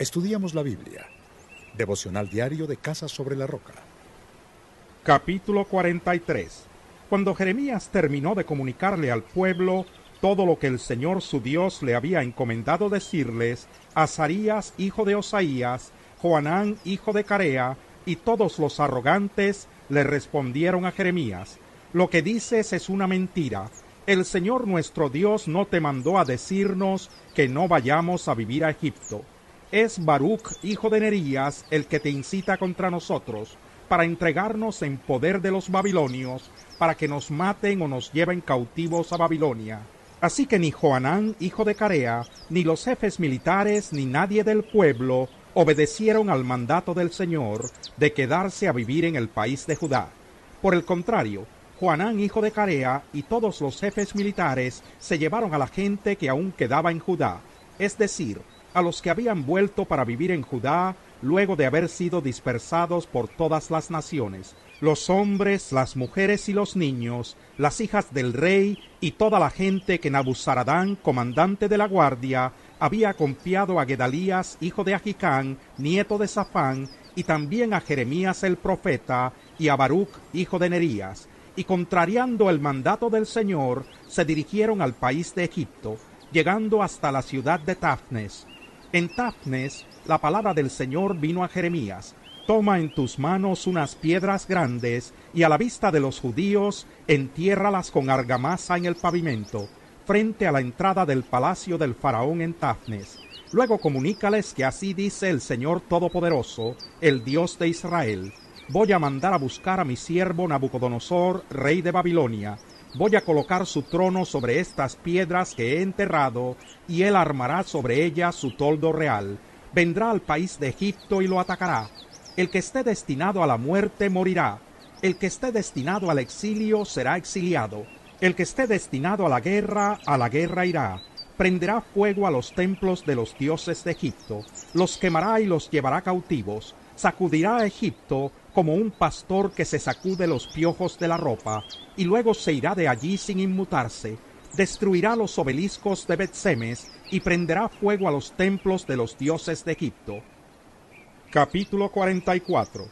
Estudiamos la Biblia. Devocional diario de Casa sobre la Roca. Capítulo 43. Cuando Jeremías terminó de comunicarle al pueblo todo lo que el Señor su Dios le había encomendado decirles, Azarías, hijo de Osaías, Joanán, hijo de Carea, y todos los arrogantes le respondieron a Jeremías, Lo que dices es una mentira. El Señor nuestro Dios no te mandó a decirnos que no vayamos a vivir a Egipto. Es Baruch, hijo de Nerías, el que te incita contra nosotros, para entregarnos en poder de los babilonios, para que nos maten o nos lleven cautivos a Babilonia. Así que ni Joanán, hijo de Carea, ni los jefes militares, ni nadie del pueblo obedecieron al mandato del Señor de quedarse a vivir en el país de Judá. Por el contrario, Joanán, hijo de Carea, y todos los jefes militares se llevaron a la gente que aún quedaba en Judá, es decir, a los que habían vuelto para vivir en Judá luego de haber sido dispersados por todas las naciones, los hombres, las mujeres y los niños, las hijas del rey y toda la gente que Nabuzaradán, comandante de la guardia, había confiado a Gedalías, hijo de Agicán, nieto de Safán, y también a Jeremías el profeta, y a Baruch, hijo de Nerías, y contrariando el mandato del Señor, se dirigieron al país de Egipto, llegando hasta la ciudad de Tafnes. En Tafnes, la palabra del Señor vino a Jeremías, Toma en tus manos unas piedras grandes y a la vista de los judíos entiérralas con argamasa en el pavimento, frente a la entrada del palacio del faraón en Tafnes. Luego comunícales que así dice el Señor Todopoderoso, el Dios de Israel. Voy a mandar a buscar a mi siervo Nabucodonosor, rey de Babilonia. Voy a colocar su trono sobre estas piedras que he enterrado, y él armará sobre ellas su toldo real. Vendrá al país de Egipto y lo atacará el que esté destinado a la muerte morirá. El que esté destinado al exilio será exiliado. El que esté destinado a la guerra, a la guerra irá. Prenderá fuego a los templos de los dioses de Egipto. Los quemará y los llevará cautivos. Sacudirá a Egipto como un pastor que se sacude los piojos de la ropa, y luego se irá de allí sin inmutarse. Destruirá los obeliscos de Betsemes y prenderá fuego a los templos de los dioses de Egipto Capítulo 44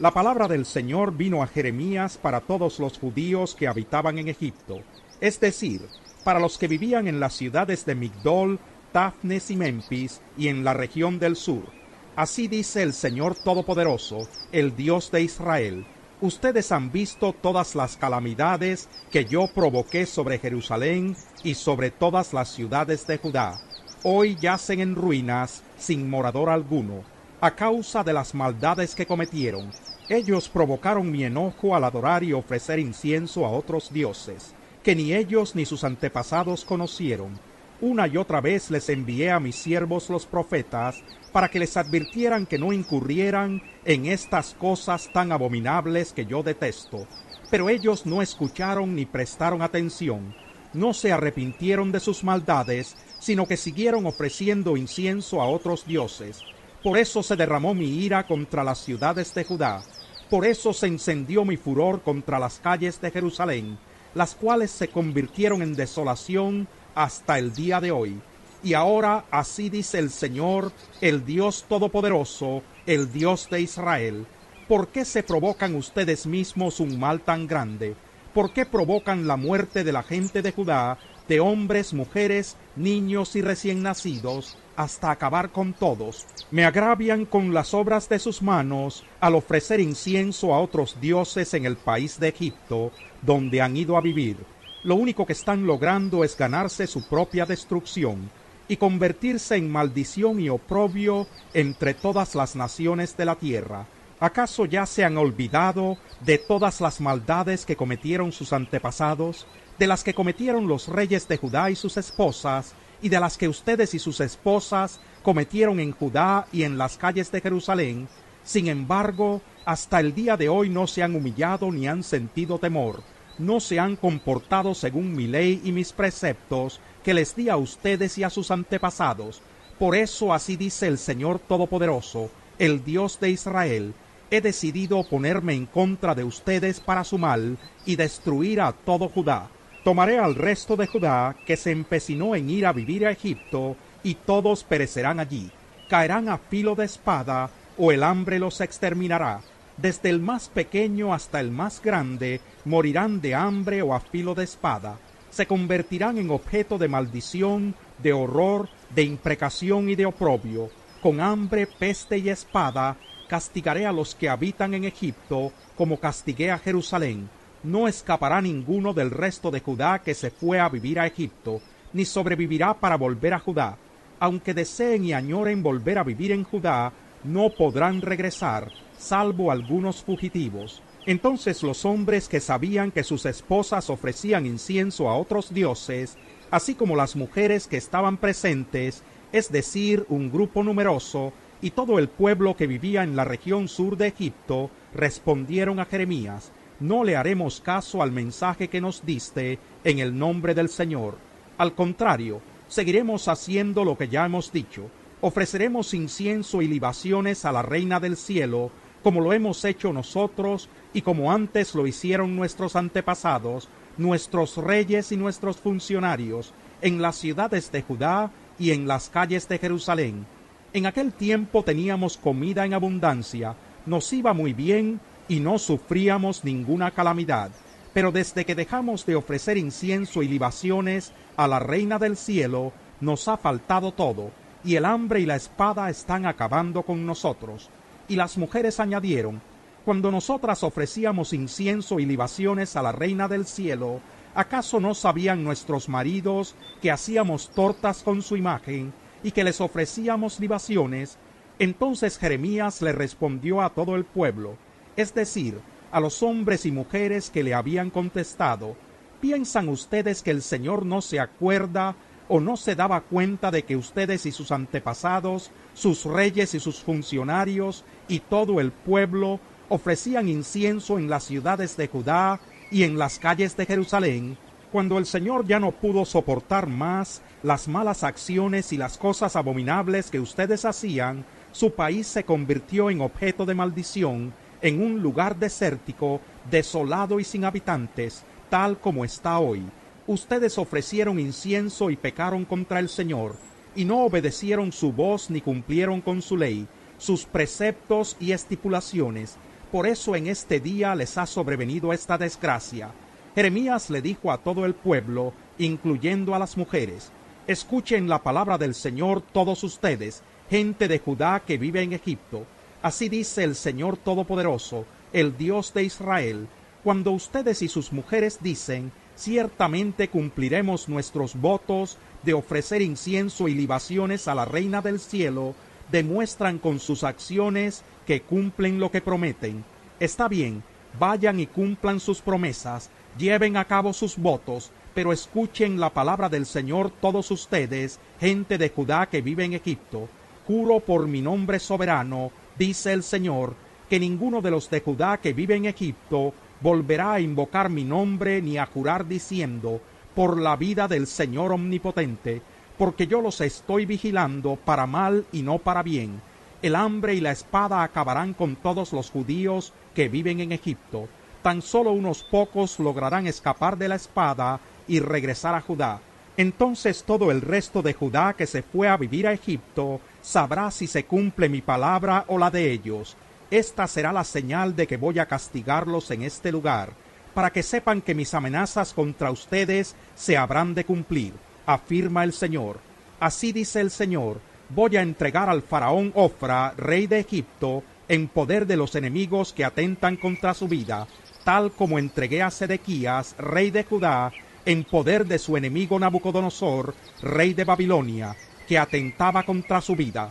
La palabra del Señor vino a Jeremías para todos los judíos que habitaban en Egipto, es decir, para los que vivían en las ciudades de Migdol, Tafnes y Memphis y en la región del sur. Así dice el Señor Todopoderoso, el Dios de Israel. Ustedes han visto todas las calamidades que yo provoqué sobre Jerusalén y sobre todas las ciudades de Judá. Hoy yacen en ruinas sin morador alguno a causa de las maldades que cometieron. Ellos provocaron mi enojo al adorar y ofrecer incienso a otros dioses, que ni ellos ni sus antepasados conocieron. Una y otra vez les envié a mis siervos los profetas, para que les advirtieran que no incurrieran en estas cosas tan abominables que yo detesto. Pero ellos no escucharon ni prestaron atención, no se arrepintieron de sus maldades, sino que siguieron ofreciendo incienso a otros dioses, por eso se derramó mi ira contra las ciudades de Judá. Por eso se encendió mi furor contra las calles de Jerusalén, las cuales se convirtieron en desolación hasta el día de hoy. Y ahora así dice el Señor, el Dios Todopoderoso, el Dios de Israel. ¿Por qué se provocan ustedes mismos un mal tan grande? ¿Por qué provocan la muerte de la gente de Judá, de hombres, mujeres, niños y recién nacidos, hasta acabar con todos. Me agravian con las obras de sus manos al ofrecer incienso a otros dioses en el país de Egipto, donde han ido a vivir. Lo único que están logrando es ganarse su propia destrucción y convertirse en maldición y oprobio entre todas las naciones de la tierra. ¿Acaso ya se han olvidado de todas las maldades que cometieron sus antepasados, de las que cometieron los reyes de Judá y sus esposas, y de las que ustedes y sus esposas cometieron en Judá y en las calles de Jerusalén, sin embargo, hasta el día de hoy no se han humillado ni han sentido temor, no se han comportado según mi ley y mis preceptos que les di a ustedes y a sus antepasados. Por eso así dice el Señor Todopoderoso, el Dios de Israel, he decidido ponerme en contra de ustedes para su mal y destruir a todo Judá Tomaré al resto de Judá que se empecinó en ir a vivir a Egipto, y todos perecerán allí. caerán a filo de espada, o el hambre los exterminará. Desde el más pequeño hasta el más grande morirán de hambre o a filo de espada. Se convertirán en objeto de maldición, de horror, de imprecación y de oprobio. Con hambre, peste y espada castigaré a los que habitan en Egipto, como castigué a Jerusalén. No escapará ninguno del resto de Judá que se fue a vivir a Egipto, ni sobrevivirá para volver a Judá. Aunque deseen y añoren volver a vivir en Judá, no podrán regresar, salvo algunos fugitivos. Entonces los hombres que sabían que sus esposas ofrecían incienso a otros dioses, así como las mujeres que estaban presentes, es decir, un grupo numeroso, y todo el pueblo que vivía en la región sur de Egipto, respondieron a Jeremías, no le haremos caso al mensaje que nos diste en el nombre del Señor. Al contrario, seguiremos haciendo lo que ya hemos dicho, ofreceremos incienso y libaciones a la Reina del Cielo, como lo hemos hecho nosotros y como antes lo hicieron nuestros antepasados, nuestros reyes y nuestros funcionarios, en las ciudades de Judá y en las calles de Jerusalén. En aquel tiempo teníamos comida en abundancia, nos iba muy bien y no sufríamos ninguna calamidad. Pero desde que dejamos de ofrecer incienso y libaciones a la Reina del Cielo, nos ha faltado todo, y el hambre y la espada están acabando con nosotros. Y las mujeres añadieron, cuando nosotras ofrecíamos incienso y libaciones a la Reina del Cielo, ¿acaso no sabían nuestros maridos que hacíamos tortas con su imagen y que les ofrecíamos libaciones? Entonces Jeremías le respondió a todo el pueblo, es decir, a los hombres y mujeres que le habían contestado, ¿piensan ustedes que el Señor no se acuerda o no se daba cuenta de que ustedes y sus antepasados, sus reyes y sus funcionarios y todo el pueblo ofrecían incienso en las ciudades de Judá y en las calles de Jerusalén, cuando el Señor ya no pudo soportar más las malas acciones y las cosas abominables que ustedes hacían, su país se convirtió en objeto de maldición, en un lugar desértico, desolado y sin habitantes, tal como está hoy ustedes ofrecieron incienso y pecaron contra el Señor, y no obedecieron su voz ni cumplieron con su ley, sus preceptos y estipulaciones. Por eso en este día les ha sobrevenido esta desgracia. Jeremías le dijo a todo el pueblo, incluyendo a las mujeres, Escuchen la palabra del Señor todos ustedes, gente de Judá que vive en Egipto. Así dice el Señor Todopoderoso, el Dios de Israel, cuando ustedes y sus mujeres dicen, ciertamente cumpliremos nuestros votos de ofrecer incienso y libaciones a la Reina del Cielo, demuestran con sus acciones que cumplen lo que prometen. Está bien, vayan y cumplan sus promesas, lleven a cabo sus votos, pero escuchen la palabra del Señor todos ustedes, gente de Judá que vive en Egipto. Juro por mi nombre soberano, dice el Señor, que ninguno de los de Judá que vive en Egipto volverá a invocar mi nombre ni a jurar diciendo, por la vida del Señor Omnipotente, porque yo los estoy vigilando para mal y no para bien. El hambre y la espada acabarán con todos los judíos que viven en Egipto. Tan solo unos pocos lograrán escapar de la espada y regresar a Judá. Entonces todo el resto de Judá que se fue a vivir a Egipto sabrá si se cumple mi palabra o la de ellos, esta será la señal de que voy a castigarlos en este lugar, para que sepan que mis amenazas contra ustedes se habrán de cumplir, afirma el Señor. Así dice el Señor, voy a entregar al faraón Ofra, rey de Egipto, en poder de los enemigos que atentan contra su vida, tal como entregué a Sedequías, rey de Judá, en poder de su enemigo Nabucodonosor, rey de Babilonia, que atentaba contra su vida.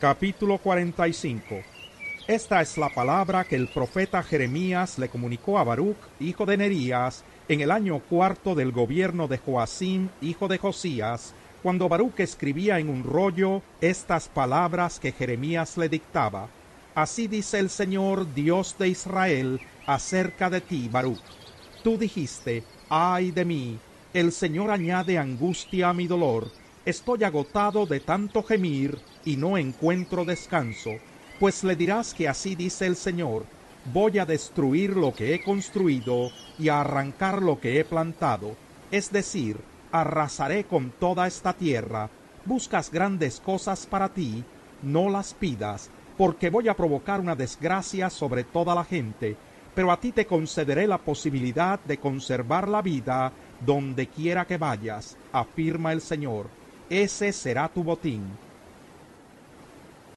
Capítulo 45 esta es la palabra que el profeta Jeremías le comunicó a Baruch, hijo de Nerías, en el año cuarto del gobierno de Joacim, hijo de Josías, cuando Baruch escribía en un rollo estas palabras que Jeremías le dictaba. Así dice el Señor Dios de Israel acerca de ti, Baruch. Tú dijiste, ay de mí, el Señor añade angustia a mi dolor, estoy agotado de tanto gemir y no encuentro descanso pues le dirás que así dice el Señor, voy a destruir lo que he construido y a arrancar lo que he plantado, es decir, arrasaré con toda esta tierra, buscas grandes cosas para ti, no las pidas, porque voy a provocar una desgracia sobre toda la gente, pero a ti te concederé la posibilidad de conservar la vida donde quiera que vayas, afirma el Señor. Ese será tu botín